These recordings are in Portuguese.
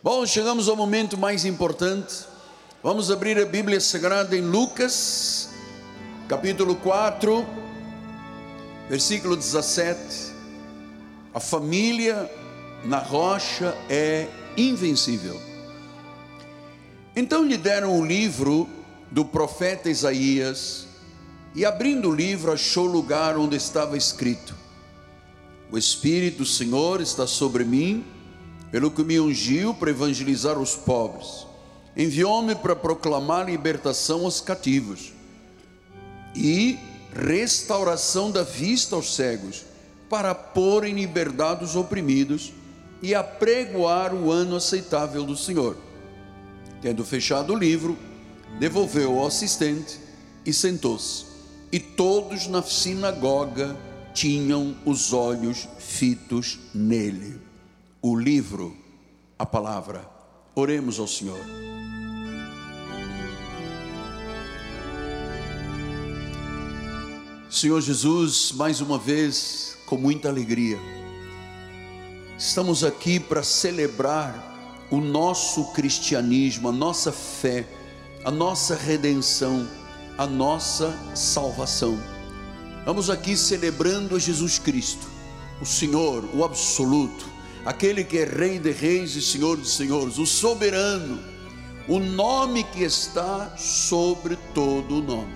Bom, chegamos ao momento mais importante. Vamos abrir a Bíblia Sagrada em Lucas, capítulo 4, versículo 17. A família na rocha é invencível. Então lhe deram o livro do profeta Isaías, e abrindo o livro, achou o lugar onde estava escrito: O Espírito do Senhor está sobre mim, pelo que me ungiu para evangelizar os pobres, enviou-me para proclamar libertação aos cativos e restauração da vista aos cegos, para pôr em liberdade os oprimidos e apregoar o ano aceitável do Senhor. Tendo fechado o livro, devolveu ao assistente e sentou-se. E todos na sinagoga tinham os olhos fitos nele. O livro, a palavra. Oremos ao Senhor. Senhor Jesus, mais uma vez, com muita alegria, estamos aqui para celebrar o nosso cristianismo, a nossa fé, a nossa redenção, a nossa salvação. Vamos aqui celebrando a Jesus Cristo, o Senhor, o absoluto, aquele que é Rei de Reis e Senhor de Senhores, o soberano, o nome que está sobre todo o nome.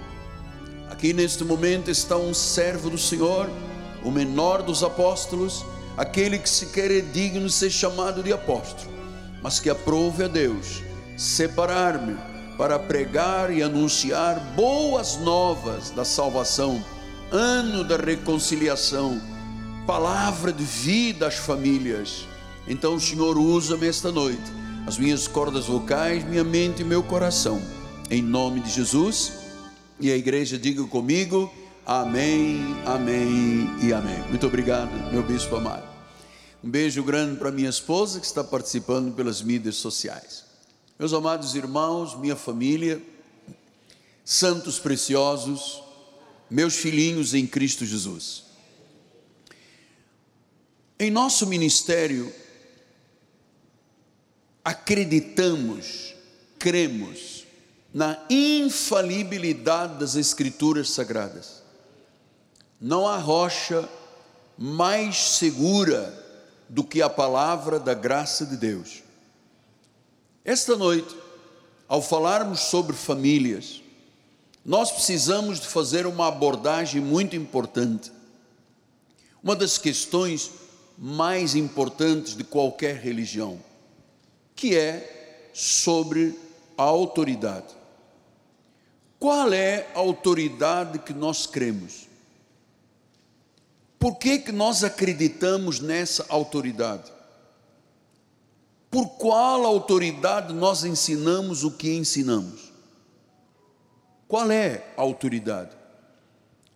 Aqui neste momento está um servo do Senhor, o menor dos apóstolos, aquele que se quer é digno de ser chamado de apóstolo, mas que aprove a Deus separar-me para pregar e anunciar boas novas da salvação, ano da reconciliação, palavra de vida às famílias. Então, o Senhor usa-me esta noite, as minhas cordas vocais, minha mente e meu coração, em nome de Jesus. E a igreja diga comigo: Amém, Amém e Amém. Muito obrigado, meu bispo amado. Um beijo grande para minha esposa que está participando pelas mídias sociais. Meus amados irmãos, minha família, santos preciosos, meus filhinhos em Cristo Jesus. Em nosso ministério, acreditamos, cremos na infalibilidade das Escrituras Sagradas. Não há rocha mais segura do que a palavra da graça de Deus. Esta noite, ao falarmos sobre famílias, nós precisamos de fazer uma abordagem muito importante. Uma das questões mais importantes de qualquer religião, que é sobre a autoridade. Qual é a autoridade que nós cremos? Por que, que nós acreditamos nessa autoridade? Por qual autoridade nós ensinamos o que ensinamos? Qual é a autoridade?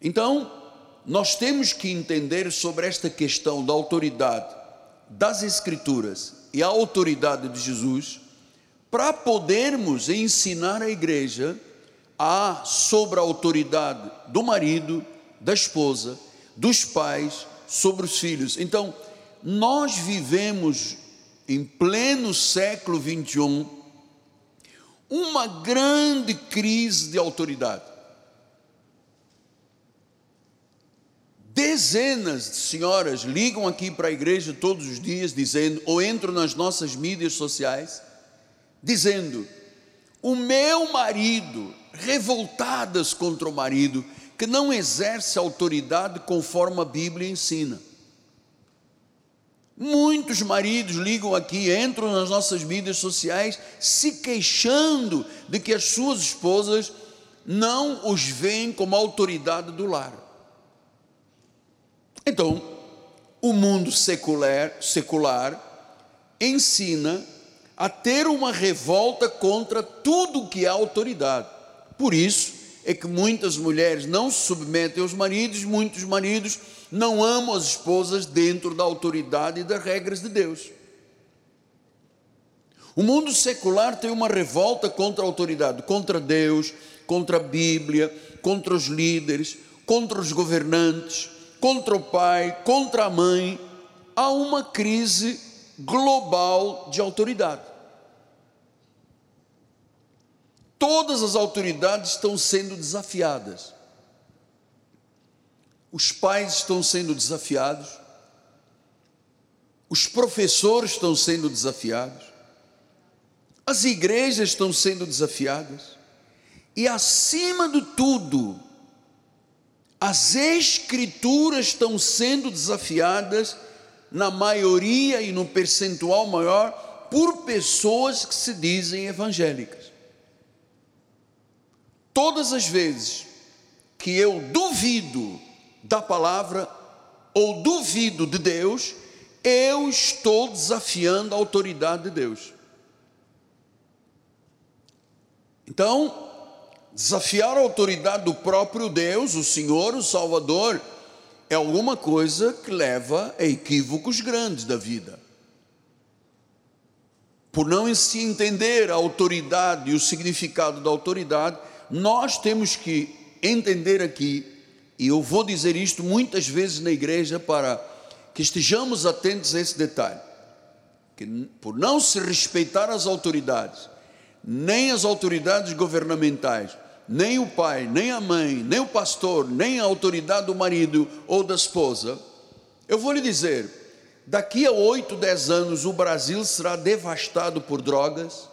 Então, nós temos que entender sobre esta questão da autoridade das Escrituras e a autoridade de Jesus, para podermos ensinar a igreja a sobre a autoridade do marido, da esposa, dos pais sobre os filhos. Então, nós vivemos em pleno século 21, uma grande crise de autoridade. Dezenas de senhoras ligam aqui para a igreja todos os dias dizendo, ou entram nas nossas mídias sociais, dizendo: o meu marido, revoltadas contra o marido, que não exerce autoridade conforme a Bíblia ensina. Muitos maridos ligam aqui, entram nas nossas mídias sociais, se queixando de que as suas esposas não os veem como autoridade do lar. Então, o mundo secular, secular ensina a ter uma revolta contra tudo que é autoridade. Por isso é que muitas mulheres não se submetem aos maridos, muitos maridos não amam as esposas dentro da autoridade e das regras de Deus. O mundo secular tem uma revolta contra a autoridade, contra Deus, contra a Bíblia, contra os líderes, contra os governantes, contra o pai, contra a mãe, há uma crise global de autoridade. Todas as autoridades estão sendo desafiadas. Os pais estão sendo desafiados. Os professores estão sendo desafiados. As igrejas estão sendo desafiadas. E acima de tudo, as escrituras estão sendo desafiadas, na maioria e no percentual maior, por pessoas que se dizem evangélicas. Todas as vezes que eu duvido da palavra ou duvido de Deus, eu estou desafiando a autoridade de Deus. Então, desafiar a autoridade do próprio Deus, o Senhor, o Salvador, é alguma coisa que leva a equívocos grandes da vida. Por não se entender a autoridade e o significado da autoridade, nós temos que entender aqui, e eu vou dizer isto muitas vezes na igreja para que estejamos atentos a esse detalhe, que por não se respeitar as autoridades, nem as autoridades governamentais, nem o pai, nem a mãe, nem o pastor, nem a autoridade do marido ou da esposa, eu vou lhe dizer, daqui a 8, 10 anos o Brasil será devastado por drogas,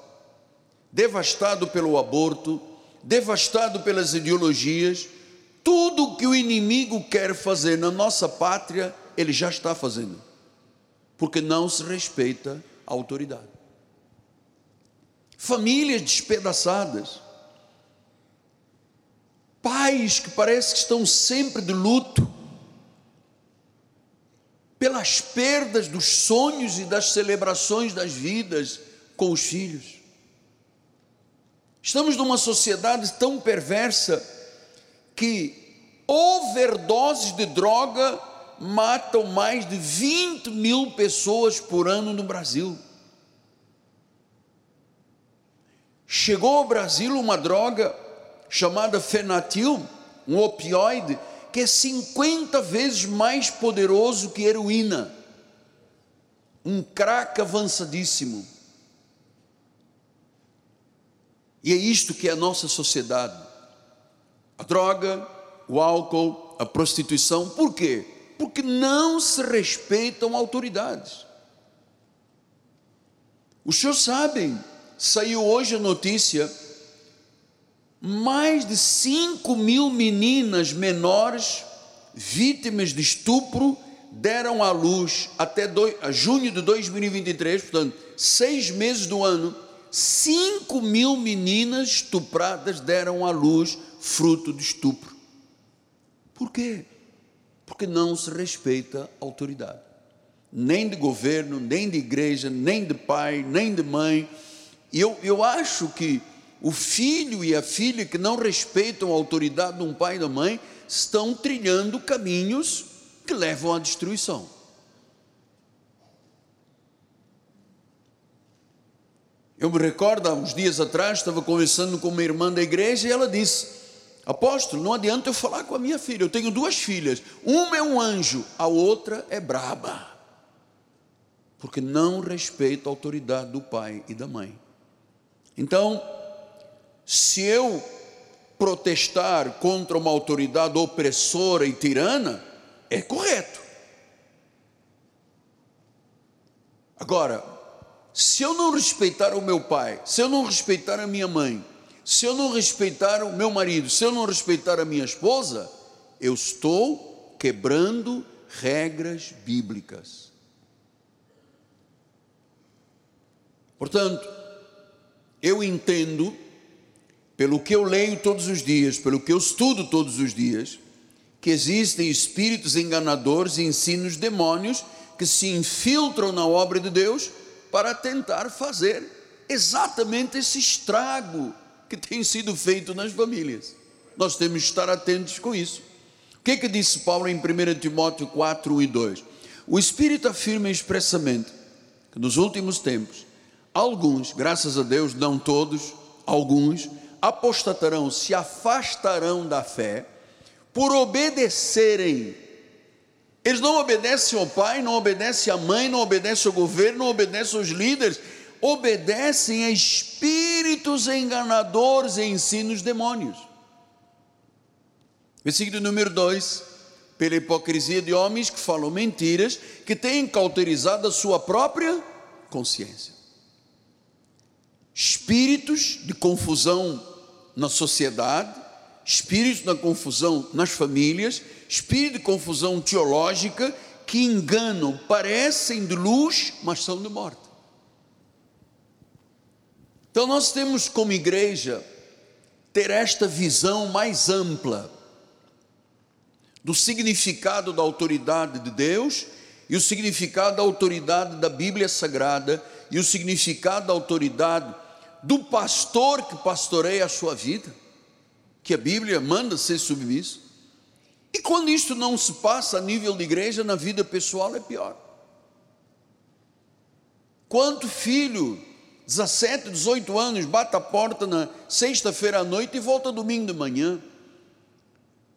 devastado pelo aborto, devastado pelas ideologias, tudo que o inimigo quer fazer na nossa pátria, ele já está fazendo, porque não se respeita a autoridade. Famílias despedaçadas, pais que parece que estão sempre de luto, pelas perdas dos sonhos e das celebrações das vidas com os filhos. Estamos numa sociedade tão perversa que overdoses de droga matam mais de 20 mil pessoas por ano no Brasil. Chegou ao Brasil uma droga chamada fenatil, um opioide, que é 50 vezes mais poderoso que heroína. Um crack avançadíssimo. E é isto que é a nossa sociedade. A droga, o álcool, a prostituição. Por quê? Porque não se respeitam autoridades. Os senhores sabem, saiu hoje a notícia, mais de 5 mil meninas menores vítimas de estupro deram à luz até junho de 2023, portanto, seis meses do ano, 5 mil meninas estupradas deram à luz fruto de estupro. Por quê? Porque não se respeita a autoridade, nem de governo, nem de igreja, nem de pai, nem de mãe. E eu, eu acho que o filho e a filha que não respeitam a autoridade de um pai e da mãe estão trilhando caminhos que levam à destruição. Eu me recordo, há uns dias atrás, estava conversando com uma irmã da igreja e ela disse: Apóstolo, não adianta eu falar com a minha filha, eu tenho duas filhas, uma é um anjo, a outra é braba, porque não respeita a autoridade do pai e da mãe. Então, se eu protestar contra uma autoridade opressora e tirana, é correto. Agora, se eu não respeitar o meu pai, se eu não respeitar a minha mãe, se eu não respeitar o meu marido, se eu não respeitar a minha esposa, eu estou quebrando regras bíblicas. Portanto, eu entendo, pelo que eu leio todos os dias, pelo que eu estudo todos os dias, que existem espíritos enganadores e ensinos demônios que se infiltram na obra de Deus para tentar fazer exatamente esse estrago que tem sido feito nas famílias. Nós temos que estar atentos com isso. O que, é que disse Paulo em 1 Timóteo 4, 1 e 2? O Espírito afirma expressamente que nos últimos tempos, alguns, graças a Deus, não todos, alguns, apostatarão, se afastarão da fé, por obedecerem eles não obedecem ao pai, não obedecem à mãe, não obedecem ao governo, não obedecem aos líderes, obedecem a espíritos enganadores e ensinos demônios. Versículo número 2: pela hipocrisia de homens que falam mentiras, que têm cauterizado a sua própria consciência. Espíritos de confusão na sociedade, espíritos da confusão nas famílias, espírito de confusão teológica que enganam, parecem de luz, mas são de morte. Então nós temos como igreja ter esta visão mais ampla do significado da autoridade de Deus e o significado da autoridade da Bíblia Sagrada e o significado da autoridade do pastor que pastoreia a sua vida, que a Bíblia manda ser submisso. E quando isto não se passa a nível de igreja, na vida pessoal é pior. Quanto filho, 17, 18 anos, bate a porta na sexta-feira à noite e volta domingo de manhã.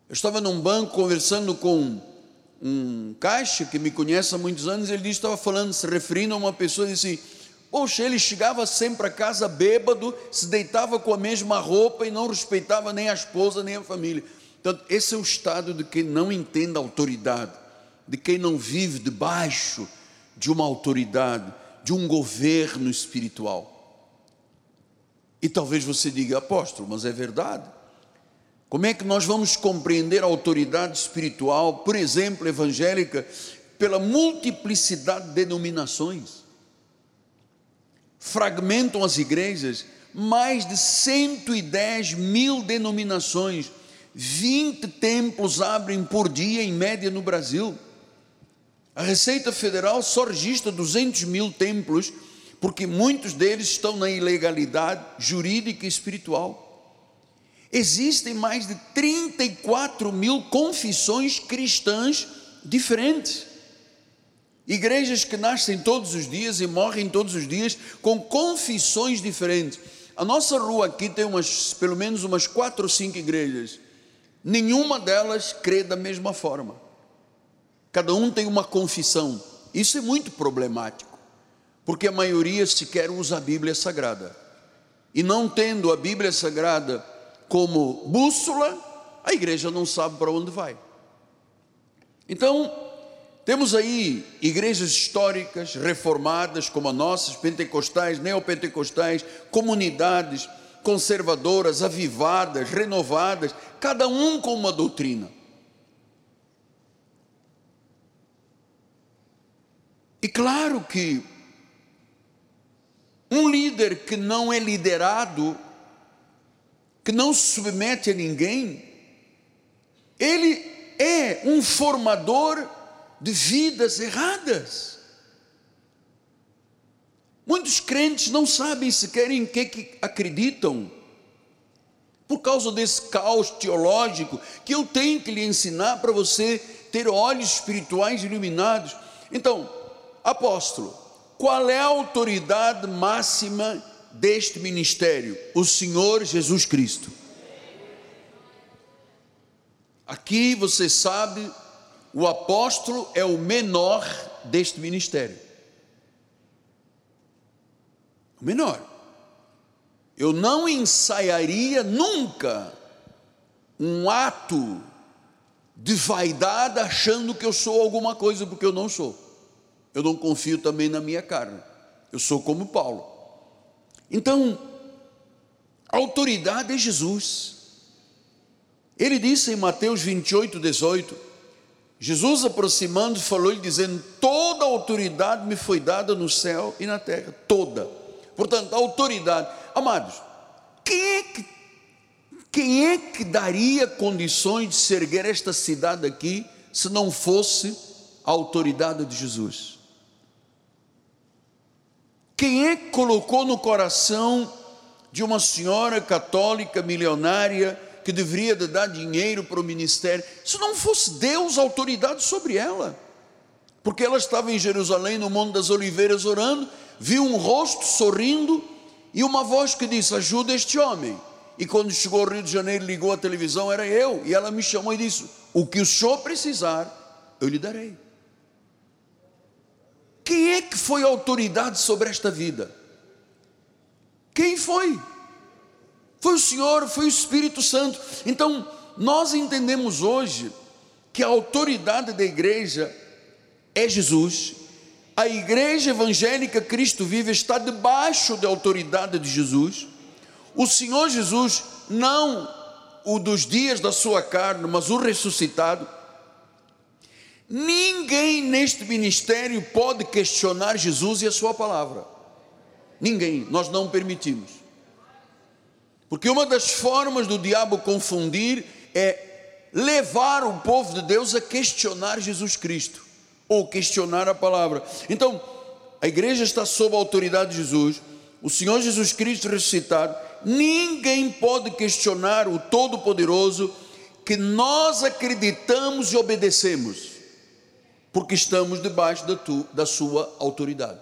Eu estava num banco conversando com um caixa que me conhece há muitos anos, ele disse, estava falando, se referindo a uma pessoa, disse, poxa, ele chegava sempre a casa bêbado, se deitava com a mesma roupa e não respeitava nem a esposa nem a família. Então, esse é o estado de quem não entende a autoridade, de quem não vive debaixo de uma autoridade, de um governo espiritual. E talvez você diga, apóstolo, mas é verdade. Como é que nós vamos compreender a autoridade espiritual, por exemplo, evangélica, pela multiplicidade de denominações? Fragmentam as igrejas, mais de 110 mil denominações 20 templos abrem por dia, em média, no Brasil. A Receita Federal só registra 200 mil templos, porque muitos deles estão na ilegalidade jurídica e espiritual. Existem mais de 34 mil confissões cristãs diferentes. Igrejas que nascem todos os dias e morrem todos os dias com confissões diferentes. A nossa rua aqui tem umas, pelo menos umas quatro ou cinco igrejas nenhuma delas crê da mesma forma. Cada um tem uma confissão. Isso é muito problemático, porque a maioria sequer usa a Bíblia Sagrada. E não tendo a Bíblia Sagrada como bússola, a igreja não sabe para onde vai. Então, temos aí igrejas históricas, reformadas, como a nossa, pentecostais, neopentecostais, comunidades conservadoras, avivadas, renovadas, cada um com uma doutrina. E claro que um líder que não é liderado, que não se submete a ninguém, ele é um formador de vidas erradas. Muitos crentes não sabem sequer em que, que acreditam, por causa desse caos teológico que eu tenho que lhe ensinar para você ter olhos espirituais iluminados. Então, apóstolo, qual é a autoridade máxima deste ministério? O Senhor Jesus Cristo. Aqui você sabe, o apóstolo é o menor deste ministério o menor. Eu não ensaiaria nunca um ato de vaidade achando que eu sou alguma coisa, porque eu não sou. Eu não confio também na minha carne. Eu sou como Paulo. Então, a autoridade é Jesus. Ele disse em Mateus 28, 18: Jesus aproximando, falou-lhe, dizendo: Toda autoridade me foi dada no céu e na terra, toda Portanto, a autoridade. Amados, quem é que, quem é que daria condições de se erguer esta cidade aqui se não fosse a autoridade de Jesus? Quem é que colocou no coração de uma senhora católica milionária que deveria de dar dinheiro para o ministério, se não fosse Deus autoridade sobre ela? Porque ela estava em Jerusalém, no Monte das Oliveiras, orando, viu um rosto sorrindo e uma voz que disse: Ajuda este homem. E quando chegou ao Rio de Janeiro, ligou a televisão, era eu. E ela me chamou e disse: O que o senhor precisar, eu lhe darei. Quem é que foi autoridade sobre esta vida? Quem foi? Foi o Senhor, foi o Espírito Santo. Então, nós entendemos hoje que a autoridade da igreja é Jesus. A igreja evangélica Cristo vive está debaixo da autoridade de Jesus. O Senhor Jesus, não o dos dias da sua carne, mas o ressuscitado. Ninguém neste ministério pode questionar Jesus e a sua palavra. Ninguém, nós não permitimos. Porque uma das formas do diabo confundir é levar o povo de Deus a questionar Jesus Cristo ou questionar a palavra. Então, a igreja está sob a autoridade de Jesus, o Senhor Jesus Cristo ressuscitado, ninguém pode questionar o Todo-Poderoso que nós acreditamos e obedecemos, porque estamos debaixo da, tu, da sua autoridade.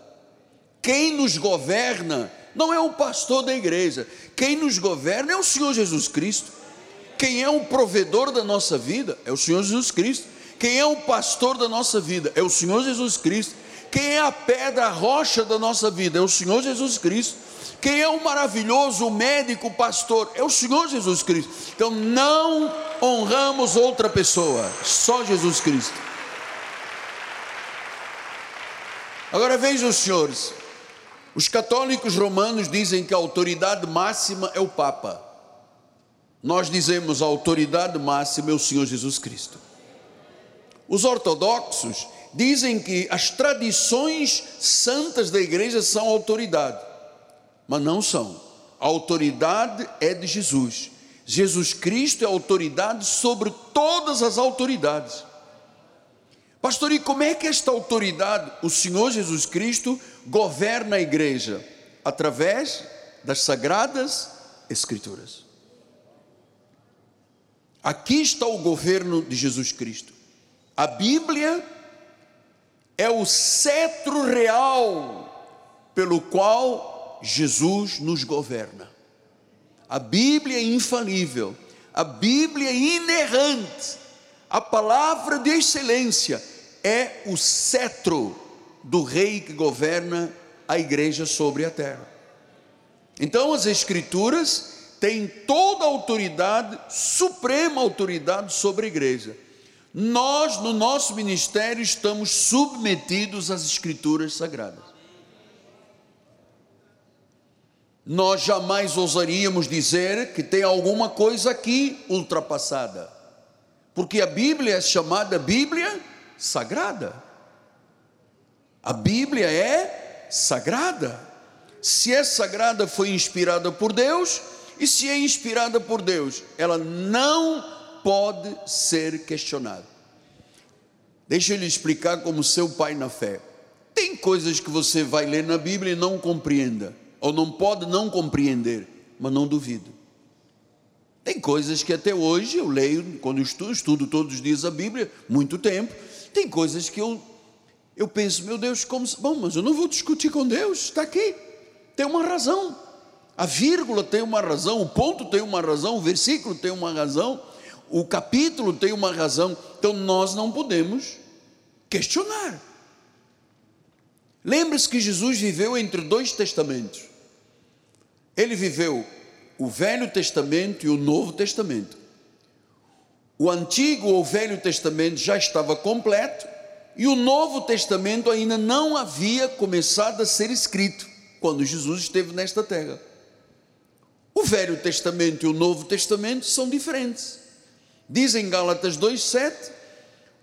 Quem nos governa não é o pastor da igreja, quem nos governa é o Senhor Jesus Cristo. Quem é o provedor da nossa vida é o Senhor Jesus Cristo. Quem é o pastor da nossa vida é o Senhor Jesus Cristo. Quem é a pedra, a rocha da nossa vida é o Senhor Jesus Cristo. Quem é o maravilhoso médico, pastor é o Senhor Jesus Cristo. Então não honramos outra pessoa, só Jesus Cristo. Agora vejam os senhores, os católicos romanos dizem que a autoridade máxima é o Papa. Nós dizemos a autoridade máxima é o Senhor Jesus Cristo. Os ortodoxos dizem que as tradições santas da igreja são autoridade, mas não são. A autoridade é de Jesus. Jesus Cristo é autoridade sobre todas as autoridades. Pastor, e como é que esta autoridade, o Senhor Jesus Cristo, governa a igreja? Através das sagradas Escrituras. Aqui está o governo de Jesus Cristo. A Bíblia é o cetro real pelo qual Jesus nos governa. A Bíblia é infalível, a Bíblia é inerrante, a palavra de excelência é o cetro do rei que governa a igreja sobre a terra. Então as escrituras têm toda a autoridade, suprema autoridade sobre a igreja. Nós, no nosso ministério, estamos submetidos às escrituras sagradas. Nós jamais ousaríamos dizer que tem alguma coisa aqui ultrapassada, porque a Bíblia é chamada Bíblia sagrada. A Bíblia é sagrada. Se é sagrada, foi inspirada por Deus, e se é inspirada por Deus, ela não pode ser questionada. Deixa eu lhe explicar como seu pai na fé. Tem coisas que você vai ler na Bíblia e não compreenda, ou não pode não compreender, mas não duvido. Tem coisas que até hoje eu leio, quando estudo, estudo todos os dias a Bíblia, muito tempo, tem coisas que eu, eu penso, meu Deus, como. Bom, mas eu não vou discutir com Deus, está aqui, tem uma razão. A vírgula tem uma razão, o ponto tem uma razão, o versículo tem uma razão, o capítulo tem uma razão. Então nós não podemos questionar. Lembre-se que Jesus viveu entre dois testamentos. Ele viveu o Velho Testamento e o Novo Testamento. O Antigo ou Velho Testamento já estava completo e o Novo Testamento ainda não havia começado a ser escrito quando Jesus esteve nesta terra. O Velho Testamento e o Novo Testamento são diferentes. Dizem Gálatas 2,7: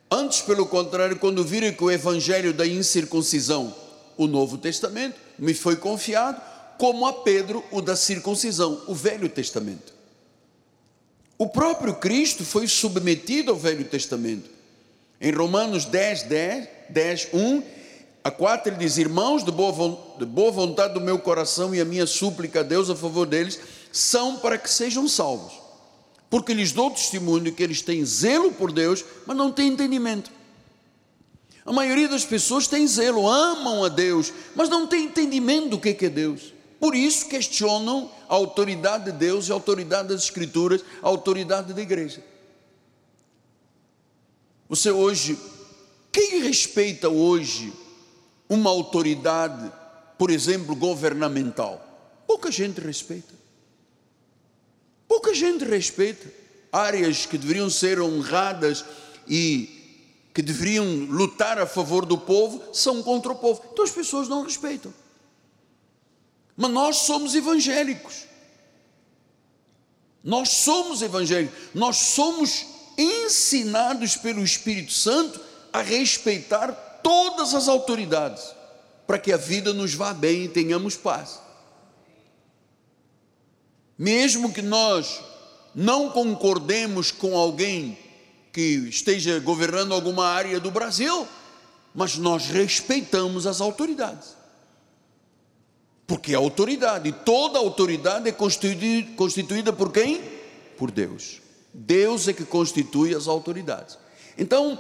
Antes, pelo contrário, quando virem que o Evangelho da incircuncisão, o Novo Testamento, me foi confiado, como a Pedro o da circuncisão, o Velho Testamento. O próprio Cristo foi submetido ao Velho Testamento. Em Romanos 10, 10, 10 1 a 4, ele diz: Irmãos, de boa, de boa vontade do meu coração e a minha súplica a Deus a favor deles, são para que sejam salvos. Porque lhes dou testemunho que eles têm zelo por Deus, mas não têm entendimento. A maioria das pessoas tem zelo, amam a Deus, mas não tem entendimento do que é Deus. Por isso questionam a autoridade de Deus a autoridade das Escrituras, a autoridade da igreja. Você hoje, quem respeita hoje uma autoridade, por exemplo, governamental? pouca gente respeita. Pouca gente respeita áreas que deveriam ser honradas e que deveriam lutar a favor do povo são contra o povo. Então as pessoas não respeitam. Mas nós somos evangélicos. Nós somos evangélicos. Nós somos ensinados pelo Espírito Santo a respeitar todas as autoridades, para que a vida nos vá bem e tenhamos paz. Mesmo que nós não concordemos com alguém que esteja governando alguma área do Brasil, mas nós respeitamos as autoridades. Porque a autoridade, toda autoridade é constituída, constituída por quem? Por Deus. Deus é que constitui as autoridades. Então,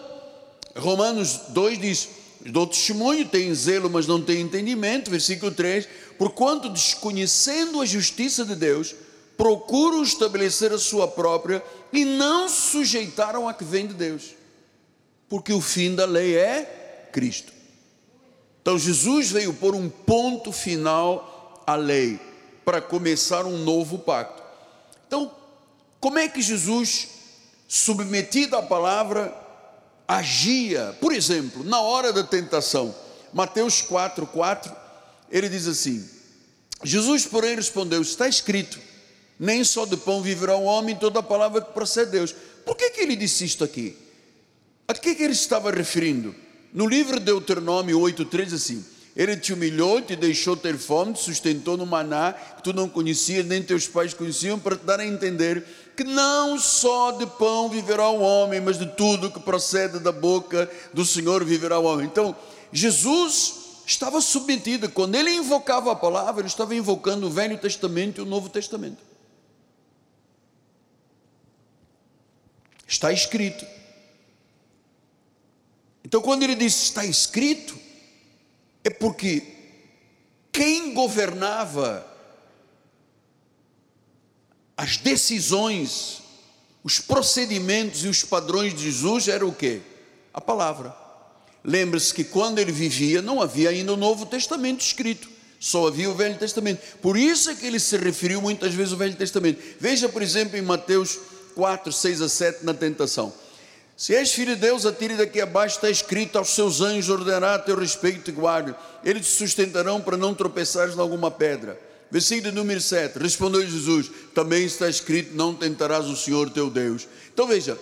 Romanos 2 diz: dou testemunho, tem zelo, mas não tem entendimento. Versículo 3: Porquanto desconhecendo a justiça de Deus, procuram estabelecer a sua própria e não sujeitaram a que vem de Deus, porque o fim da lei é Cristo. Então Jesus veio pôr um ponto final à lei, para começar um novo pacto. Então, como é que Jesus, submetido à palavra, agia? Por exemplo, na hora da tentação, Mateus 4, 4, ele diz assim: Jesus, porém, respondeu: Está escrito nem só de pão viverá o homem, toda a palavra que procede de Deus. Por que, que ele disse isto aqui? A que, que ele estava referindo? No livro de Deuteronômio 8,3 assim, ele te humilhou, te deixou ter fome, te sustentou no maná que tu não conhecias, nem teus pais conheciam, para te dar a entender que não só de pão viverá o homem, mas de tudo que procede da boca do Senhor viverá o homem. Então, Jesus estava submetido, quando ele invocava a palavra, ele estava invocando o Velho Testamento e o Novo Testamento. Está escrito. Então, quando ele diz está escrito, é porque quem governava as decisões, os procedimentos e os padrões de Jesus era o que? A palavra. Lembre-se que quando ele vivia não havia ainda o Novo Testamento escrito, só havia o Velho Testamento. Por isso é que ele se referiu muitas vezes ao Velho Testamento. Veja, por exemplo, em Mateus 4, 6 a 7 na tentação. Se és filho de Deus, atire daqui abaixo, está escrito: aos seus anjos ordenará a teu respeito e guarde, eles te sustentarão para não tropeçares em alguma pedra. Versículo número 7: Respondeu Jesus: Também está escrito: Não tentarás o Senhor teu Deus. Então veja,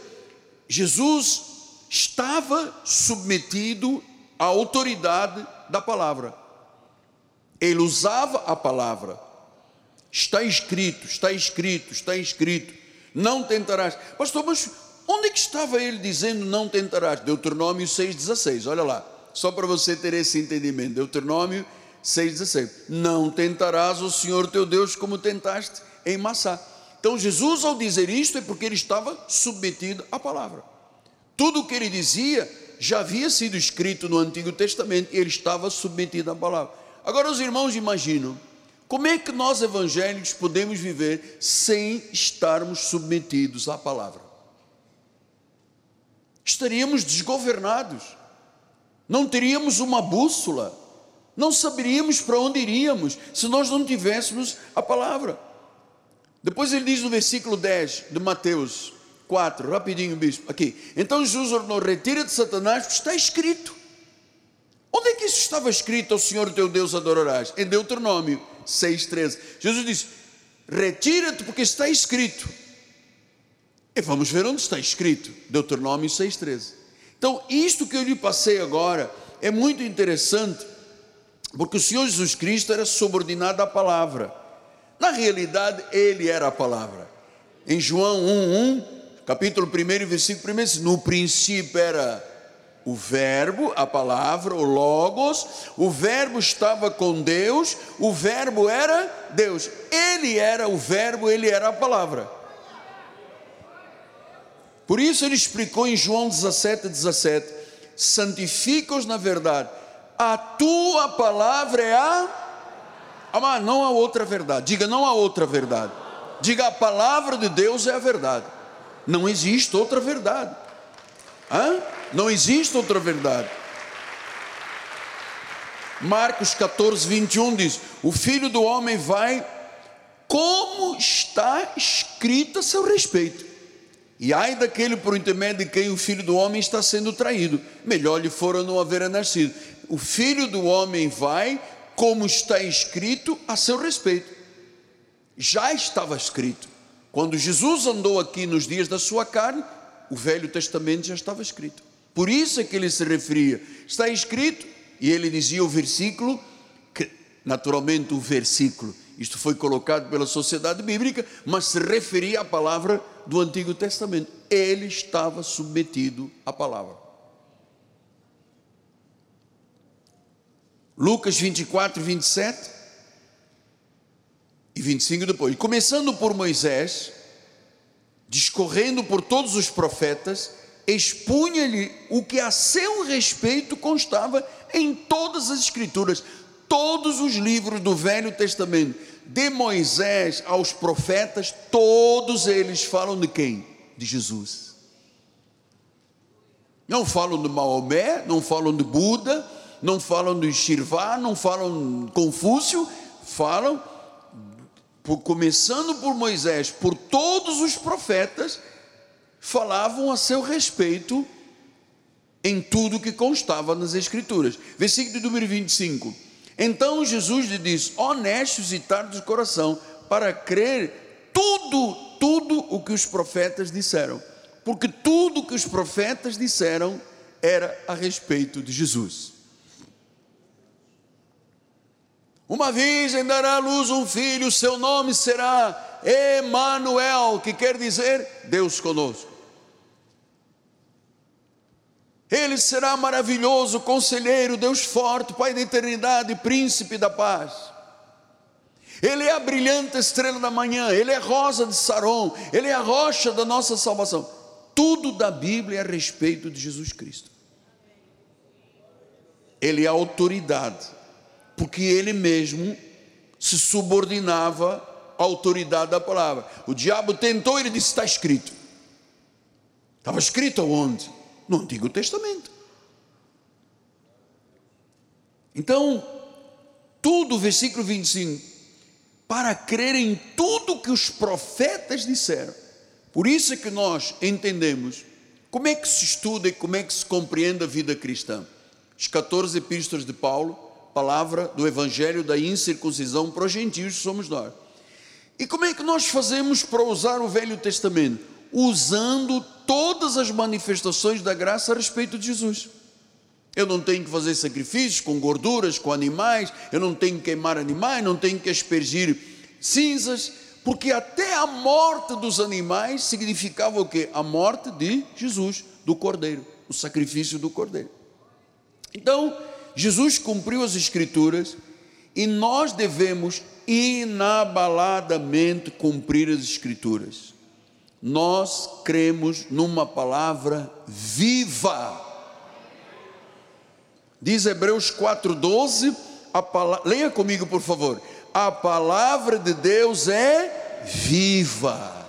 Jesus estava submetido à autoridade da palavra, ele usava a palavra. Está escrito, está escrito, está escrito não tentarás. Pastor, mas onde é que estava ele dizendo não tentarás? Deuteronômio 6,16, olha lá, só para você ter esse entendimento. Deuteronômio 6,16: Não tentarás o Senhor teu Deus como tentaste em Massá. Então, Jesus, ao dizer isto, é porque ele estava submetido à palavra. Tudo o que ele dizia já havia sido escrito no Antigo Testamento e ele estava submetido à palavra. Agora, os irmãos imaginam como é que nós evangélicos podemos viver sem estarmos submetidos à palavra? Estaríamos desgovernados, não teríamos uma bússola, não saberíamos para onde iríamos se nós não tivéssemos a palavra. Depois ele diz no versículo 10 de Mateus 4, rapidinho, bispo, aqui. Então Jesus ordenou: retira de Satanás, porque está escrito. Onde é que isso estava escrito ao Senhor teu Deus adorarás? Em Deuteronômio 6,13. Jesus disse: Retira-te, porque está escrito. E vamos ver onde está escrito, Deuteronômio 6,13. Então, isto que eu lhe passei agora é muito interessante, porque o Senhor Jesus Cristo era subordinado à palavra. Na realidade, ele era a palavra. Em João 1,1, capítulo 1, versículo 1, diz: No princípio era o Verbo, a palavra, o Logos, o Verbo estava com Deus, o Verbo era Deus, ele era o Verbo, ele era a palavra. Por isso ele explicou em João 17, 17: santifica-os na verdade, a tua palavra é a. Ah, não há outra verdade, diga não há outra verdade, diga a palavra de Deus é a verdade, não existe outra verdade. Hã? Não existe outra verdade. Marcos 14, 21 diz: O filho do homem vai como está escrito a seu respeito. E ai daquele por intermédio de quem o filho do homem está sendo traído. Melhor lhe fora não haver nascido. O filho do homem vai, como está escrito a seu respeito. Já estava escrito. Quando Jesus andou aqui nos dias da sua carne, o Velho Testamento já estava escrito. Por isso é que ele se referia. Está escrito, e ele dizia o versículo, que, naturalmente o versículo, isto foi colocado pela sociedade bíblica, mas se referia à palavra do Antigo Testamento. Ele estava submetido à palavra. Lucas 24, 27 e 25 depois. Começando por Moisés, discorrendo por todos os profetas, expunha-lhe o que a seu respeito constava em todas as Escrituras, todos os livros do Velho Testamento, de Moisés aos profetas, todos eles falam de quem? De Jesus. Não falam de Maomé, não falam de Buda, não falam de Shirvá, não falam de Confúcio, falam, por, começando por Moisés, por todos os profetas, falavam a seu respeito em tudo que constava nas Escrituras. Versículo número 25. Então Jesus lhe disse: honestos e tardos de coração, para crer tudo, tudo o que os profetas disseram. Porque tudo o que os profetas disseram era a respeito de Jesus. Uma virgem dará à luz um filho, seu nome será Emanuel, que quer dizer Deus conosco. Ele será maravilhoso, conselheiro, Deus forte, Pai da eternidade, príncipe da paz. Ele é a brilhante estrela da manhã, ele é rosa de Saron, ele é a rocha da nossa salvação. Tudo da Bíblia é a respeito de Jesus Cristo. Ele é a autoridade, porque ele mesmo se subordinava à autoridade da palavra. O diabo tentou, ele disse: está escrito. Estava escrito aonde? No Antigo Testamento. Então, tudo, versículo 25, para crer em tudo que os profetas disseram. Por isso é que nós entendemos como é que se estuda e como é que se compreende a vida cristã. Os 14 epístolas de Paulo, palavra do evangelho da incircuncisão para os gentios somos nós. E como é que nós fazemos para usar o Velho Testamento? Usando todas as manifestações da graça a respeito de Jesus. Eu não tenho que fazer sacrifícios com gorduras, com animais, eu não tenho que queimar animais, não tenho que aspergir cinzas, porque até a morte dos animais significava o quê? A morte de Jesus, do Cordeiro, o sacrifício do Cordeiro. Então, Jesus cumpriu as Escrituras e nós devemos inabaladamente cumprir as Escrituras nós cremos numa palavra viva. Diz Hebreus 4,12, leia comigo por favor. A palavra de Deus é viva,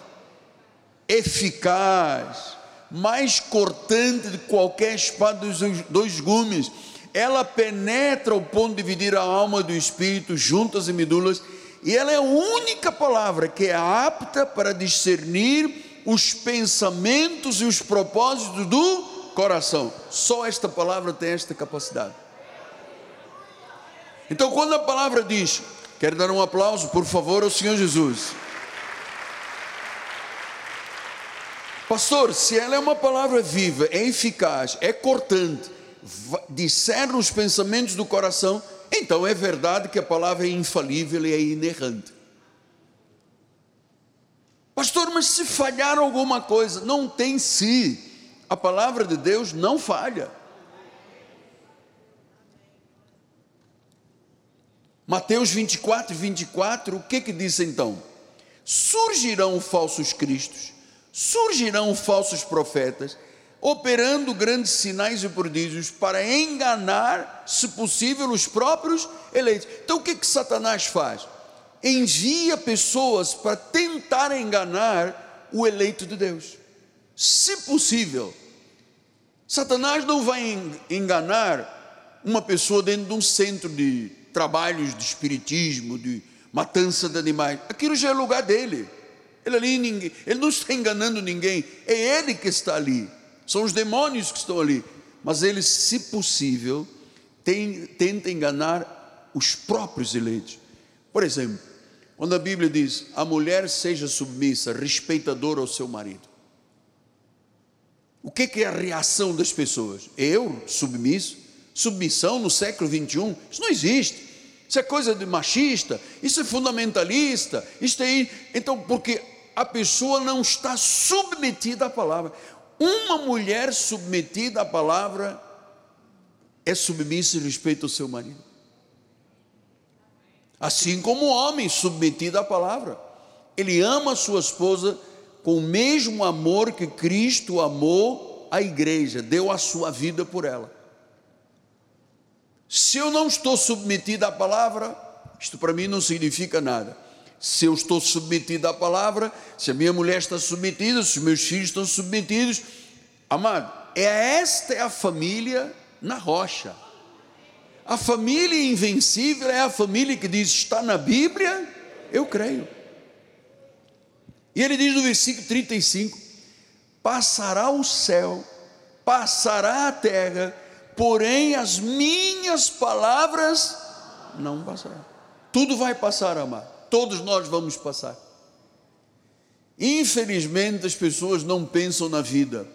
eficaz, mais cortante de qualquer espada dos dois gumes. Ela penetra o ponto de dividir a alma do espírito, juntas e medulas e ela é a única palavra que é apta para discernir os pensamentos e os propósitos do coração. Só esta palavra tem esta capacidade. Então, quando a palavra diz, quero dar um aplauso, por favor, ao Senhor Jesus. Pastor, se ela é uma palavra viva, é eficaz, é cortante, discerne os pensamentos do coração, então é verdade que a palavra é infalível e é inerrante. Pastor, mas se falhar alguma coisa, não tem se. A palavra de Deus não falha. Mateus 24, 24, o que que diz então? Surgirão falsos cristos, surgirão falsos profetas, operando grandes sinais e prodígios para enganar, se possível, os próprios eleitos. Então o que, que Satanás faz? Envia pessoas para tentar enganar o eleito de Deus. Se possível, Satanás não vai enganar uma pessoa dentro de um centro de trabalhos de espiritismo, de matança de animais. Aquilo já é lugar dele. Ele ali ninguém, ele não está enganando ninguém, é ele que está ali. São os demônios que estão ali. Mas ele, se possível, tem, tenta enganar os próprios eleitos. Por exemplo, quando a Bíblia diz: a mulher seja submissa, respeitadora ao seu marido. O que é a reação das pessoas? Eu, submisso? Submissão no século 21? Isso não existe. Isso é coisa de machista, isso é fundamentalista, isso é. Então, porque a pessoa não está submetida à palavra. Uma mulher submetida à palavra é submissa e respeita o seu marido. Assim como o homem submetido à palavra. Ele ama a sua esposa com o mesmo amor que Cristo amou a igreja, deu a sua vida por ela. Se eu não estou submetido à palavra, isto para mim não significa nada. Se eu estou submetido à palavra, se a minha mulher está submetida, se os meus filhos estão submetidos, amado, é esta é a família na rocha. A família invencível é a família que diz: está na Bíblia, eu creio. E ele diz no versículo 35: Passará o céu, passará a terra, porém as minhas palavras não passarão. Tudo vai passar, amado. Todos nós vamos passar. Infelizmente, as pessoas não pensam na vida.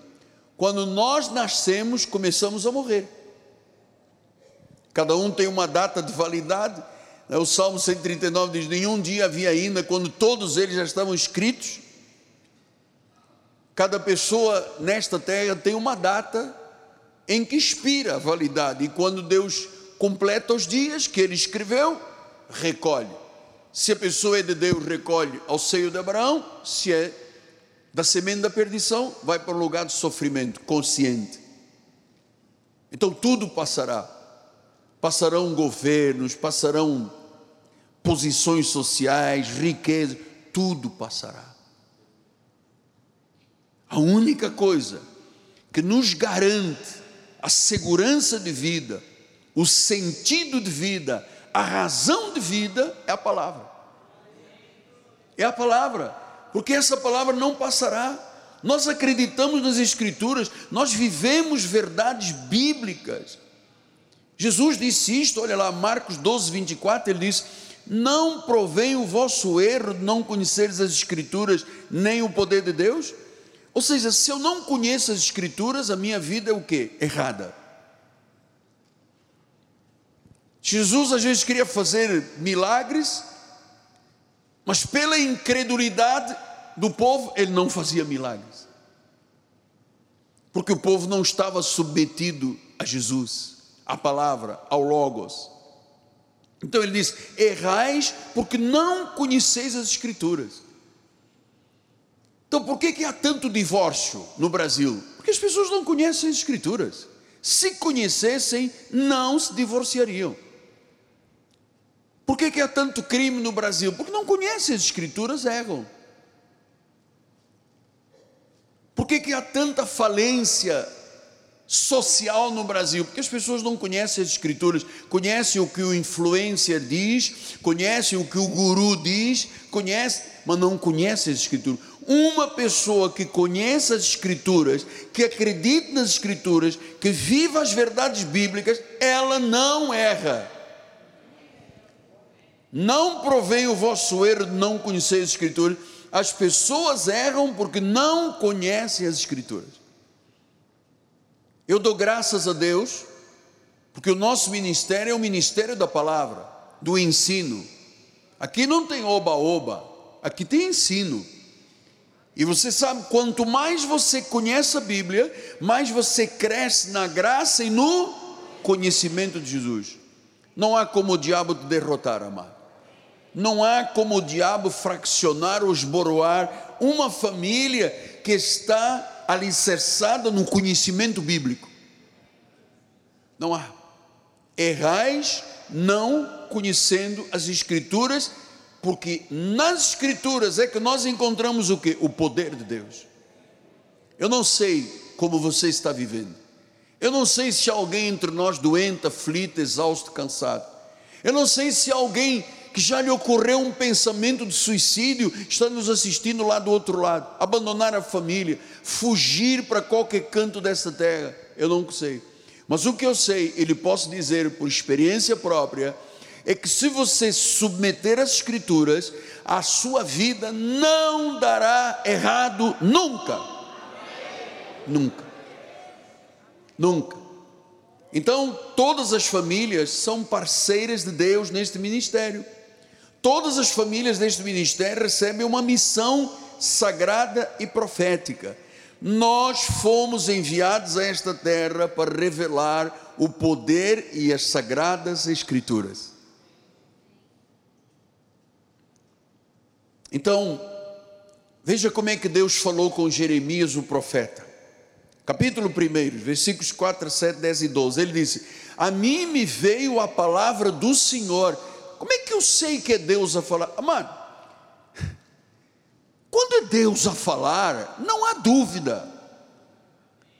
Quando nós nascemos, começamos a morrer. Cada um tem uma data de validade. Né, o Salmo 139 diz: Nenhum dia havia ainda, quando todos eles já estavam escritos. Cada pessoa nesta terra tem uma data em que expira a validade, e quando Deus completa os dias que ele escreveu, recolhe. Se a pessoa é de Deus, recolhe ao seio de Abraão, se é da semente da perdição, vai para um lugar de sofrimento consciente. Então tudo passará. Passarão governos, passarão posições sociais, riqueza, tudo passará. A única coisa que nos garante a segurança de vida, o sentido de vida, a razão de vida é a palavra. É a palavra, porque essa palavra não passará. Nós acreditamos nas Escrituras, nós vivemos verdades bíblicas. Jesus disse isto, olha lá, Marcos 12, 24, ele diz: Não provém o vosso erro de não conheceres as Escrituras, nem o poder de Deus? Ou seja, se eu não conheço as Escrituras, a minha vida é o que? Errada. Jesus às vezes queria fazer milagres, mas pela incredulidade do povo, ele não fazia milagres. Porque o povo não estava submetido a Jesus, à palavra, ao Logos. Então ele diz: errais porque não conheceis as Escrituras. Então por que, que há tanto divórcio no Brasil? Porque as pessoas não conhecem as Escrituras. Se conhecessem, não se divorciariam. Por que, que há tanto crime no Brasil? Porque não conhecem as Escrituras, erram. Por que, que há tanta falência social no Brasil? Porque as pessoas não conhecem as Escrituras, conhecem o que o influencer diz, conhecem o que o guru diz, conhecem, mas não conhecem as Escrituras. Uma pessoa que conheça as Escrituras, que acredite nas Escrituras, que viva as verdades bíblicas, ela não erra. Não provém o vosso erro de não conhecer as Escrituras. As pessoas erram porque não conhecem as Escrituras. Eu dou graças a Deus, porque o nosso ministério é o ministério da palavra, do ensino. Aqui não tem oba-oba, aqui tem ensino. E você sabe, quanto mais você conhece a Bíblia, mais você cresce na graça e no conhecimento de Jesus. Não há como o diabo te derrotar, amado. Não há como o diabo fraccionar ou esboroar uma família que está alicerçada no conhecimento bíblico. Não há. Errais não conhecendo as Escrituras porque nas escrituras é que nós encontramos o que? O poder de Deus. Eu não sei como você está vivendo. Eu não sei se alguém entre nós doente, aflito, exausto, cansado. Eu não sei se alguém que já lhe ocorreu um pensamento de suicídio, está nos assistindo lá do outro lado, abandonar a família, fugir para qualquer canto dessa terra, eu não sei. Mas o que eu sei, ele posso dizer por experiência própria, é que se você submeter as escrituras, a sua vida não dará errado nunca. Nunca. Nunca. Então, todas as famílias são parceiras de Deus neste ministério. Todas as famílias deste ministério recebem uma missão sagrada e profética. Nós fomos enviados a esta terra para revelar o poder e as sagradas Escrituras. Então, veja como é que Deus falou com Jeremias, o profeta. Capítulo 1, versículos 4, 7, 10 e 12. Ele disse: A mim me veio a palavra do Senhor. Como é que eu sei que é Deus a falar? Mano, quando é Deus a falar, não há dúvida,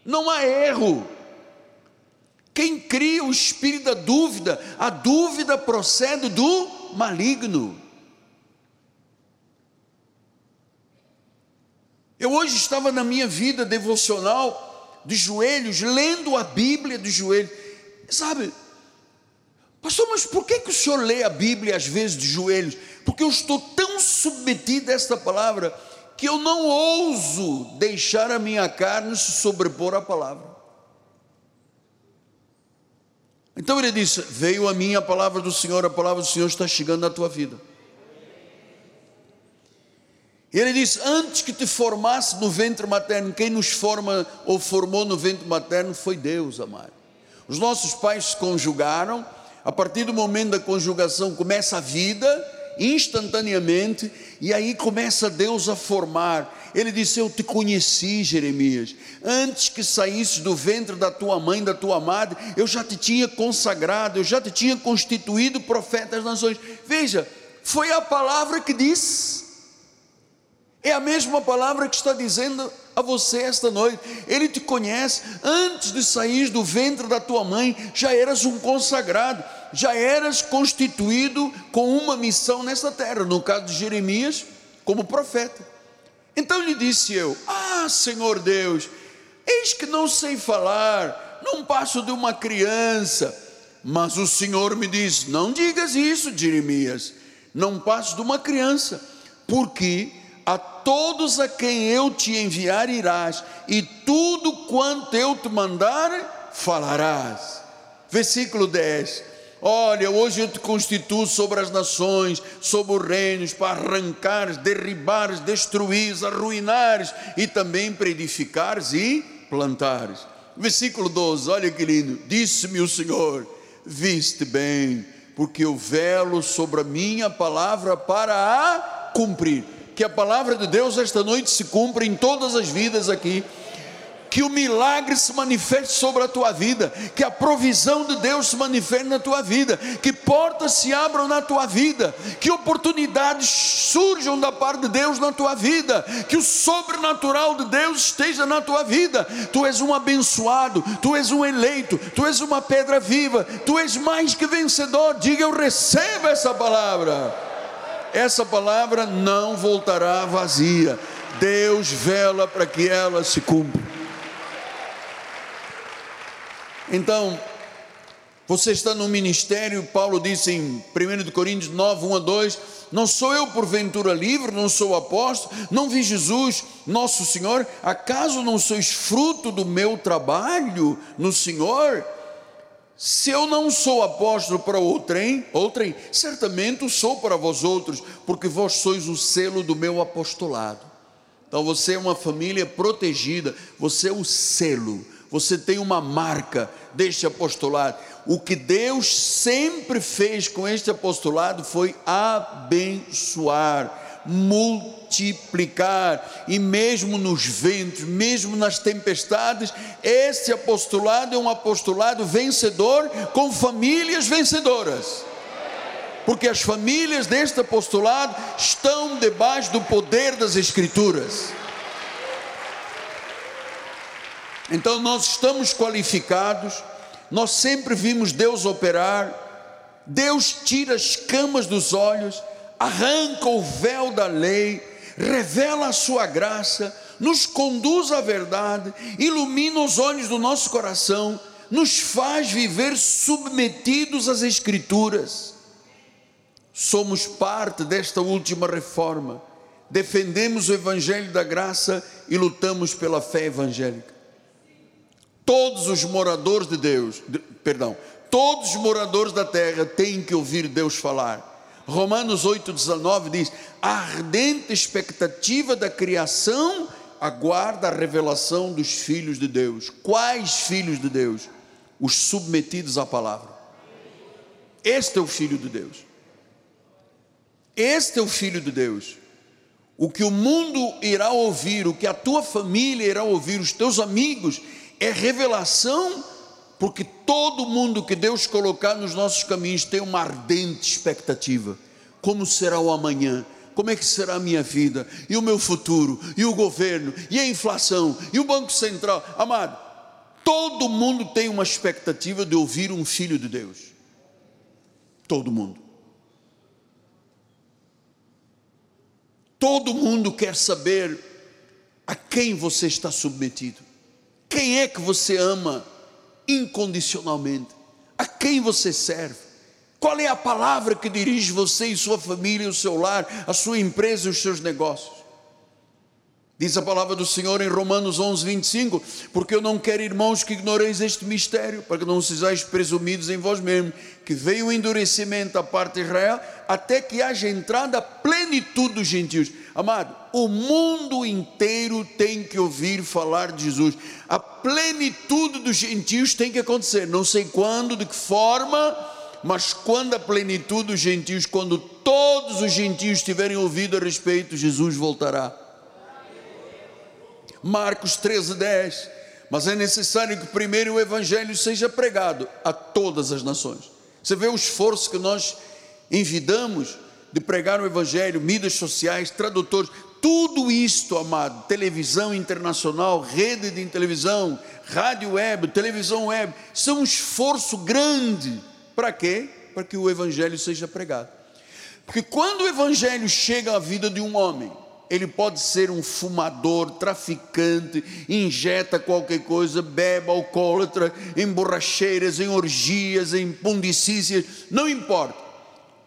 não há erro. Quem cria o espírito da dúvida, a dúvida procede do maligno. Eu hoje estava na minha vida devocional, de joelhos, lendo a Bíblia de joelhos. Sabe, pastor, mas por que, que o senhor lê a Bíblia às vezes de joelhos? Porque eu estou tão submetido a esta palavra que eu não ouso deixar a minha carne se sobrepor à palavra. Então ele disse: Veio a mim a palavra do Senhor, a palavra do Senhor está chegando na tua vida. Ele diz: Antes que te formasse no ventre materno, quem nos forma ou formou no ventre materno foi Deus, amado. Os nossos pais se conjugaram, a partir do momento da conjugação começa a vida, instantaneamente, e aí começa Deus a formar. Ele disse: Eu te conheci, Jeremias, antes que saísse do ventre da tua mãe, da tua madre, eu já te tinha consagrado, eu já te tinha constituído profeta das nações. Veja, foi a palavra que disse é a mesma palavra que está dizendo a você esta noite. Ele te conhece antes de sair do ventre da tua mãe, já eras um consagrado, já eras constituído com uma missão nesta terra. No caso de Jeremias, como profeta. Então lhe disse eu: Ah, Senhor Deus, eis que não sei falar, não passo de uma criança. Mas o Senhor me diz: Não digas isso, Jeremias, não passo de uma criança, porque todos a quem eu te enviar irás, e tudo quanto eu te mandar falarás. Versículo 10. Olha, hoje eu te constituo sobre as nações, sobre os reinos, para arrancares, derribares, destruires, arruinares e também para edificares e plantares. Versículo 12, olha que lindo. Disse-me o Senhor: Viste bem, porque eu velo sobre a minha palavra para a cumprir que a palavra de Deus esta noite se cumpra em todas as vidas aqui. Que o milagre se manifeste sobre a tua vida, que a provisão de Deus se manifeste na tua vida, que portas se abram na tua vida, que oportunidades surjam da parte de Deus na tua vida, que o sobrenatural de Deus esteja na tua vida. Tu és um abençoado, tu és um eleito, tu és uma pedra viva, tu és mais que vencedor. Diga eu recebo essa palavra essa palavra não voltará vazia. Deus vela para que ela se cumpra. Então, você está no ministério, Paulo disse em 1 Coríntios 9, 1 a 2: Não sou eu porventura livre, não sou apóstolo, não vi Jesus, nosso Senhor, acaso não sois fruto do meu trabalho no Senhor? Se eu não sou apóstolo para outrem, outrem, certamente sou para vós outros, porque vós sois o selo do meu apostolado. Então você é uma família protegida, você é o selo, você tem uma marca deste apostolado. O que Deus sempre fez com este apostolado foi abençoar multiplicar, e mesmo nos ventos, mesmo nas tempestades, esse apostolado é um apostolado vencedor com famílias vencedoras. Porque as famílias deste apostolado estão debaixo do poder das Escrituras. Então nós estamos qualificados, nós sempre vimos Deus operar, Deus tira as camas dos olhos, arranca o véu da lei, revela a sua graça, nos conduz à verdade, ilumina os olhos do nosso coração, nos faz viver submetidos às Escrituras. Somos parte desta última reforma, defendemos o Evangelho da graça e lutamos pela fé evangélica. Todos os moradores de Deus, de, perdão, todos os moradores da terra têm que ouvir Deus falar. Romanos 8,19 diz: a ardente expectativa da criação aguarda a revelação dos filhos de Deus. Quais filhos de Deus? Os submetidos à palavra. Este é o filho de Deus. Este é o filho de Deus. O que o mundo irá ouvir, o que a tua família irá ouvir, os teus amigos, é revelação, porque todo mundo que Deus colocar nos nossos caminhos tem uma ardente expectativa. Como será o amanhã? Como é que será a minha vida? E o meu futuro? E o governo? E a inflação? E o Banco Central? Amado, todo mundo tem uma expectativa de ouvir um filho de Deus. Todo mundo. Todo mundo quer saber a quem você está submetido. Quem é que você ama incondicionalmente? A quem você serve? Qual é a palavra que dirige você e sua família, o seu lar, a sua empresa e os seus negócios? Diz a palavra do Senhor em Romanos 11, 25: Porque eu não quero, irmãos, que ignoreis este mistério, para que não sejais presumidos em vós mesmos, que veio o endurecimento da parte de Israel, até que haja entrada a plenitude dos gentios. Amado, o mundo inteiro tem que ouvir falar de Jesus. A plenitude dos gentios tem que acontecer. Não sei quando, de que forma, mas quando a plenitude dos gentios, quando todos os gentios tiverem ouvido a respeito, Jesus voltará. Marcos 13, 10. Mas é necessário que primeiro o Evangelho seja pregado a todas as nações. Você vê o esforço que nós envidamos de pregar o Evangelho, mídias sociais, tradutores, tudo isto, amado, televisão internacional, rede de televisão, rádio web, televisão web, é um esforço grande. Para quê? Para que o Evangelho seja pregado. Porque quando o Evangelho chega à vida de um homem, ele pode ser um fumador, traficante, injeta qualquer coisa, bebe alcoólatra, em borracheiras, em orgias, em pundicícias, não importa.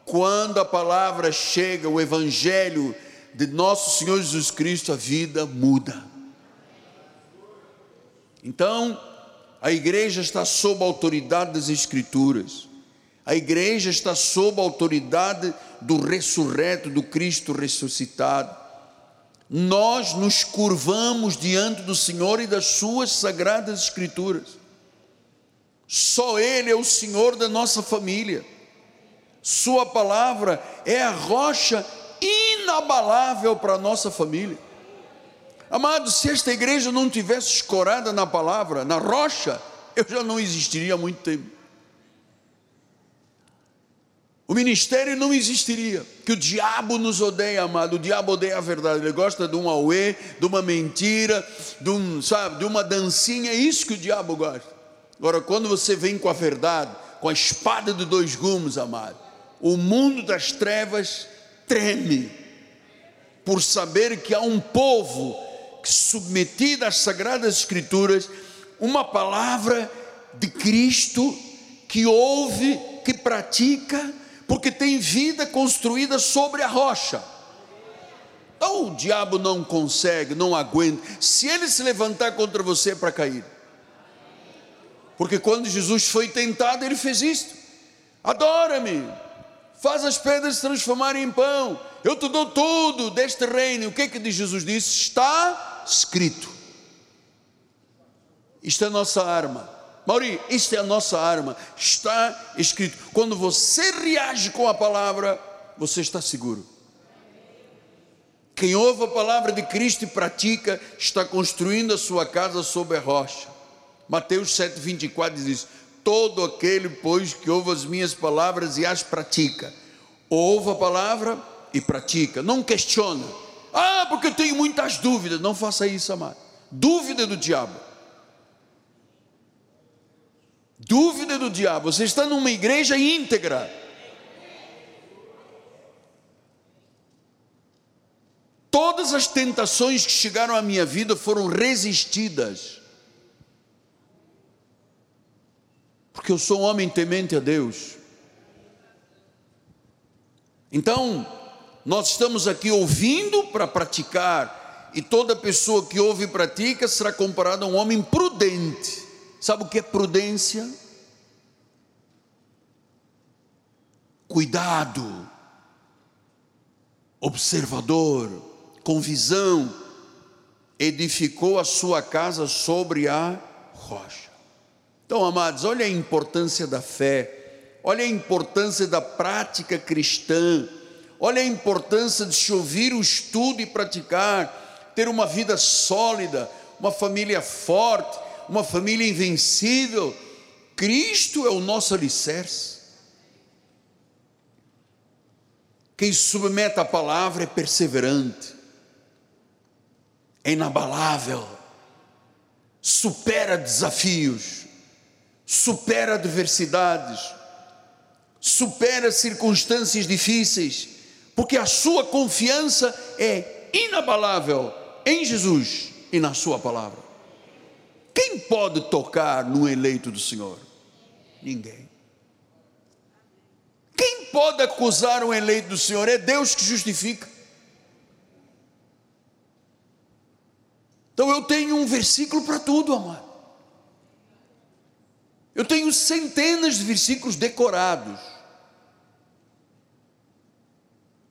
Quando a palavra chega, o evangelho de nosso Senhor Jesus Cristo, a vida muda. Então, a igreja está sob a autoridade das Escrituras, a igreja está sob a autoridade do ressurreto, do Cristo ressuscitado nós nos curvamos diante do Senhor e das Suas sagradas Escrituras. Só Ele é o Senhor da nossa família. Sua palavra é a rocha inabalável para a nossa família. Amados, se esta igreja não tivesse escorada na palavra, na rocha, eu já não existiria há muito tempo o ministério não existiria. Que o diabo nos odeia, amado. O diabo odeia a verdade. Ele gosta de um auê, de uma mentira, de um, sabe, de uma dancinha. É isso que o diabo gosta. Agora, quando você vem com a verdade, com a espada de dois gumes, amado, o mundo das trevas treme por saber que há um povo submetido às sagradas escrituras, uma palavra de Cristo que ouve, que pratica porque tem vida construída sobre a rocha. Então o diabo não consegue, não aguenta. Se ele se levantar contra você é para cair. Porque quando Jesus foi tentado, ele fez isto: adora-me, faz as pedras se transformarem em pão, eu te dou tudo deste reino. O que é que Jesus disse? Está escrito. Isto é a nossa arma. Mauri, isto é a nossa arma. Está escrito. Quando você reage com a palavra, você está seguro. Quem ouve a palavra de Cristo e pratica, está construindo a sua casa sobre a rocha. Mateus 7,24 diz: Todo aquele, pois, que ouve as minhas palavras e as pratica. Ouve a palavra e pratica. Não questiona. Ah, porque eu tenho muitas dúvidas. Não faça isso, amado. Dúvida do diabo. Dúvida do diabo. Você está numa igreja íntegra. Todas as tentações que chegaram à minha vida foram resistidas. Porque eu sou um homem temente a Deus. Então, nós estamos aqui ouvindo para praticar, e toda pessoa que ouve e pratica será comparada a um homem prudente. Sabe o que é prudência? Cuidado, observador, com visão, edificou a sua casa sobre a rocha. Então, amados, olha a importância da fé, olha a importância da prática cristã Olha a importância de se ouvir o estudo e praticar, ter uma vida sólida, uma família forte, uma família invencível. Cristo é o nosso alicerce. Quem submete a palavra é perseverante, é inabalável, supera desafios, supera adversidades, supera circunstâncias difíceis porque a sua confiança é inabalável em Jesus e na Sua palavra. Quem pode tocar no eleito do Senhor? Ninguém. Quem pode acusar um eleito do Senhor? É Deus que justifica. Então eu tenho um versículo para tudo, amado. Eu tenho centenas de versículos decorados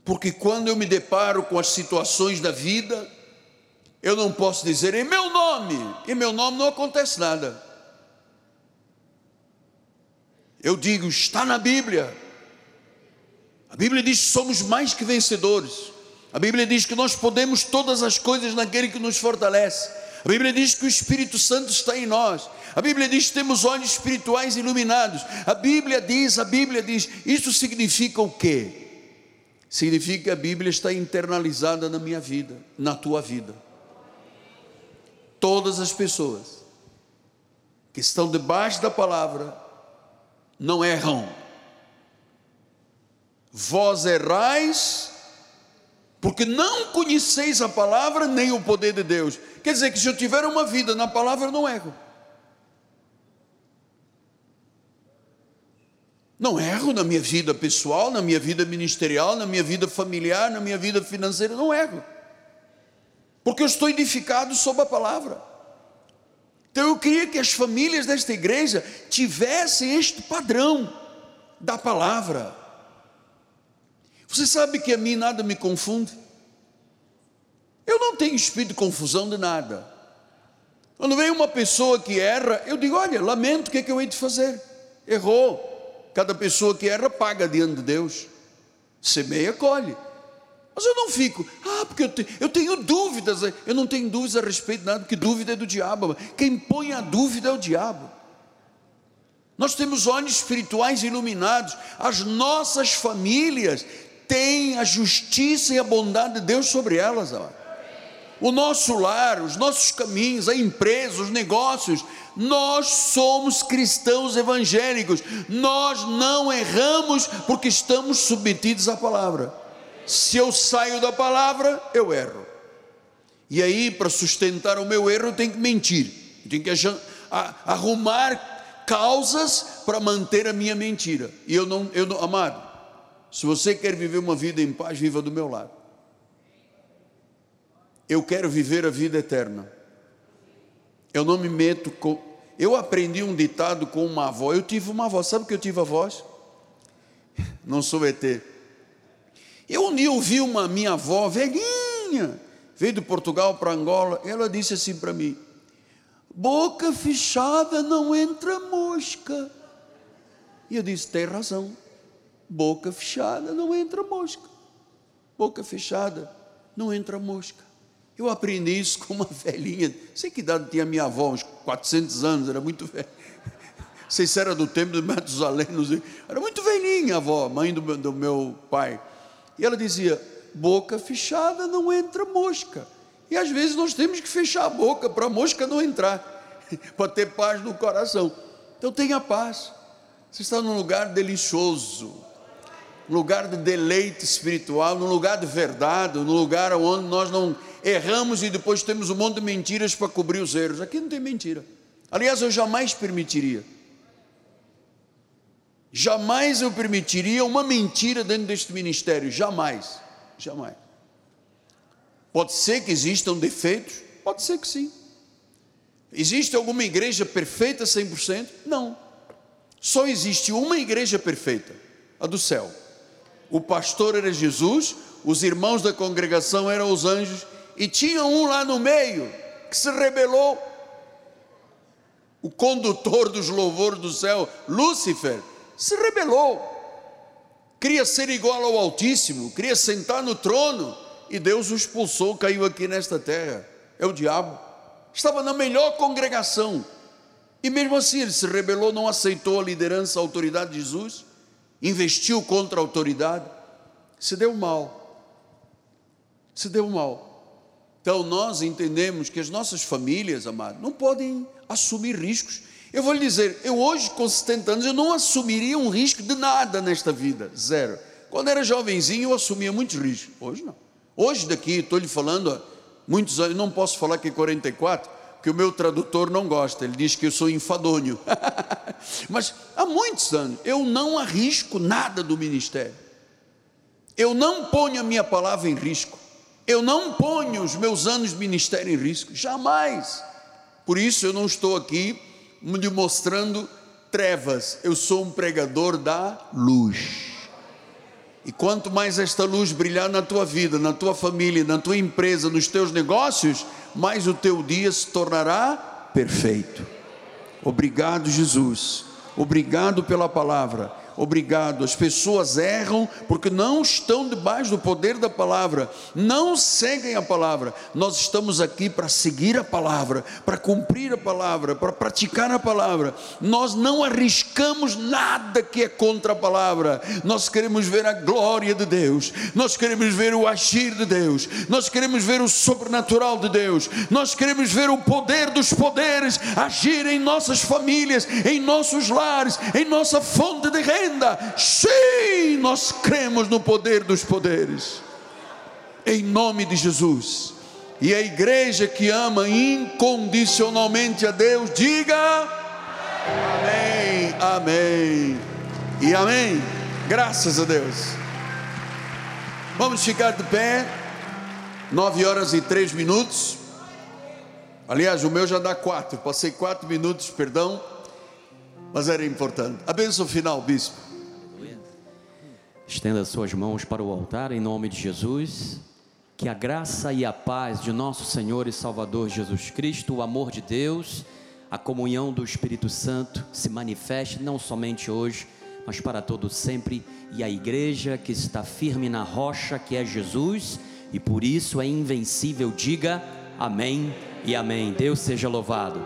porque quando eu me deparo com as situações da vida, eu não posso dizer em meu nome, em meu nome não acontece nada. Eu digo, está na Bíblia. A Bíblia diz que somos mais que vencedores. A Bíblia diz que nós podemos todas as coisas naquele que nos fortalece. A Bíblia diz que o Espírito Santo está em nós. A Bíblia diz que temos olhos espirituais iluminados. A Bíblia diz, a Bíblia diz, isso significa o quê? significa que a Bíblia está internalizada na minha vida, na tua vida. Todas as pessoas que estão debaixo da palavra não erram. Vós errais, porque não conheceis a palavra nem o poder de Deus. Quer dizer que se eu tiver uma vida na palavra, eu não erro. Não erro na minha vida pessoal, na minha vida ministerial, na minha vida familiar, na minha vida financeira, não erro. Porque eu estou edificado sob a palavra. Então eu queria que as famílias desta igreja tivessem este padrão da palavra. Você sabe que a mim nada me confunde? Eu não tenho espírito de confusão de nada. Quando vem uma pessoa que erra, eu digo: olha, lamento, o que é que eu hei de fazer? Errou Cada pessoa que erra paga diante de Deus. Semeia, colhe. Mas eu não fico, ah, porque eu, te, eu tenho dúvidas. Eu não tenho dúvidas a respeito de nada, porque dúvida é do diabo. Quem põe a dúvida é o diabo. Nós temos olhos espirituais iluminados. As nossas famílias têm a justiça e a bondade de Deus sobre elas. O nosso lar, os nossos caminhos, a empresa, os negócios, nós somos cristãos evangélicos, nós não erramos porque estamos submetidos à palavra. Se eu saio da palavra, eu erro. E aí, para sustentar o meu erro, eu tenho que mentir, eu tenho que arrumar causas para manter a minha mentira. E eu não, eu não, amado, se você quer viver uma vida em paz, viva do meu lado. Eu quero viver a vida eterna. Eu não me meto com, eu aprendi um ditado com uma avó. Eu tive uma avó. Sabe que eu tive avós? Não sou ET. Eu um dia ouvi uma minha avó, velhinha, veio de Portugal para Angola. Ela disse assim para mim: Boca fechada não entra mosca. E eu disse: Tem razão. Boca fechada não entra mosca. Boca fechada não entra mosca. Eu aprendi isso com uma velhinha. Sei que idade tinha minha avó, uns 400 anos, era muito velha. Sei se era do tempo de Matusalém, não sei. Era muito velhinha a avó, mãe do meu, do meu pai. E ela dizia: boca fechada não entra mosca. E às vezes nós temos que fechar a boca para a mosca não entrar, para ter paz no coração. Então tenha paz. Você está num lugar delicioso. Lugar de deleite espiritual, num lugar de verdade, num lugar onde nós não erramos e depois temos um monte de mentiras para cobrir os erros. Aqui não tem mentira. Aliás, eu jamais permitiria. Jamais eu permitiria uma mentira dentro deste ministério, jamais, jamais. Pode ser que existam defeitos, pode ser que sim. Existe alguma igreja perfeita 100%? Não. Só existe uma igreja perfeita, a do céu. O pastor era Jesus, os irmãos da congregação eram os anjos, e tinha um lá no meio que se rebelou. O condutor dos louvores do céu, Lúcifer, se rebelou. Queria ser igual ao Altíssimo, queria sentar no trono, e Deus o expulsou, caiu aqui nesta terra. É o diabo. Estava na melhor congregação, e mesmo assim ele se rebelou, não aceitou a liderança, a autoridade de Jesus, investiu contra a autoridade, se deu mal. Se deu mal. Então nós entendemos que as nossas famílias, amados, não podem assumir riscos. Eu vou lhe dizer, eu hoje com 70 anos, eu não assumiria um risco de nada nesta vida, zero. Quando era jovenzinho eu assumia muitos riscos, hoje não. Hoje daqui, estou lhe falando há muitos anos, não posso falar que 44, que o meu tradutor não gosta, ele diz que eu sou enfadonho. Mas há muitos anos eu não arrisco nada do ministério. Eu não ponho a minha palavra em risco. Eu não ponho os meus anos de ministério em risco, jamais. Por isso eu não estou aqui me mostrando trevas, eu sou um pregador da luz. E quanto mais esta luz brilhar na tua vida, na tua família, na tua empresa, nos teus negócios, mais o teu dia se tornará perfeito. Obrigado, Jesus. Obrigado pela palavra obrigado. As pessoas erram porque não estão debaixo do poder da palavra, não seguem a palavra. Nós estamos aqui para seguir a palavra, para cumprir a palavra, para praticar a palavra. Nós não arriscamos nada que é contra a palavra. Nós queremos ver a glória de Deus, nós queremos ver o agir de Deus, nós queremos ver o sobrenatural de Deus, nós queremos ver o poder dos poderes agir em nossas famílias, em nossos lares, em nossa fonte de renda Sim, nós cremos no poder dos poderes. Em nome de Jesus. E a igreja que ama incondicionalmente a Deus, diga amém, amém e amém. Graças a Deus. Vamos ficar de pé. Nove horas e três minutos. Aliás, o meu já dá quatro. Passei quatro minutos, perdão mas era importante. A bênção final, bispo. Estenda suas mãos para o altar em nome de Jesus. Que a graça e a paz de nosso Senhor e Salvador Jesus Cristo, o amor de Deus, a comunhão do Espírito Santo se manifeste não somente hoje, mas para todo sempre, e a igreja que está firme na rocha que é Jesus e por isso é invencível, diga amém e amém. Deus seja louvado.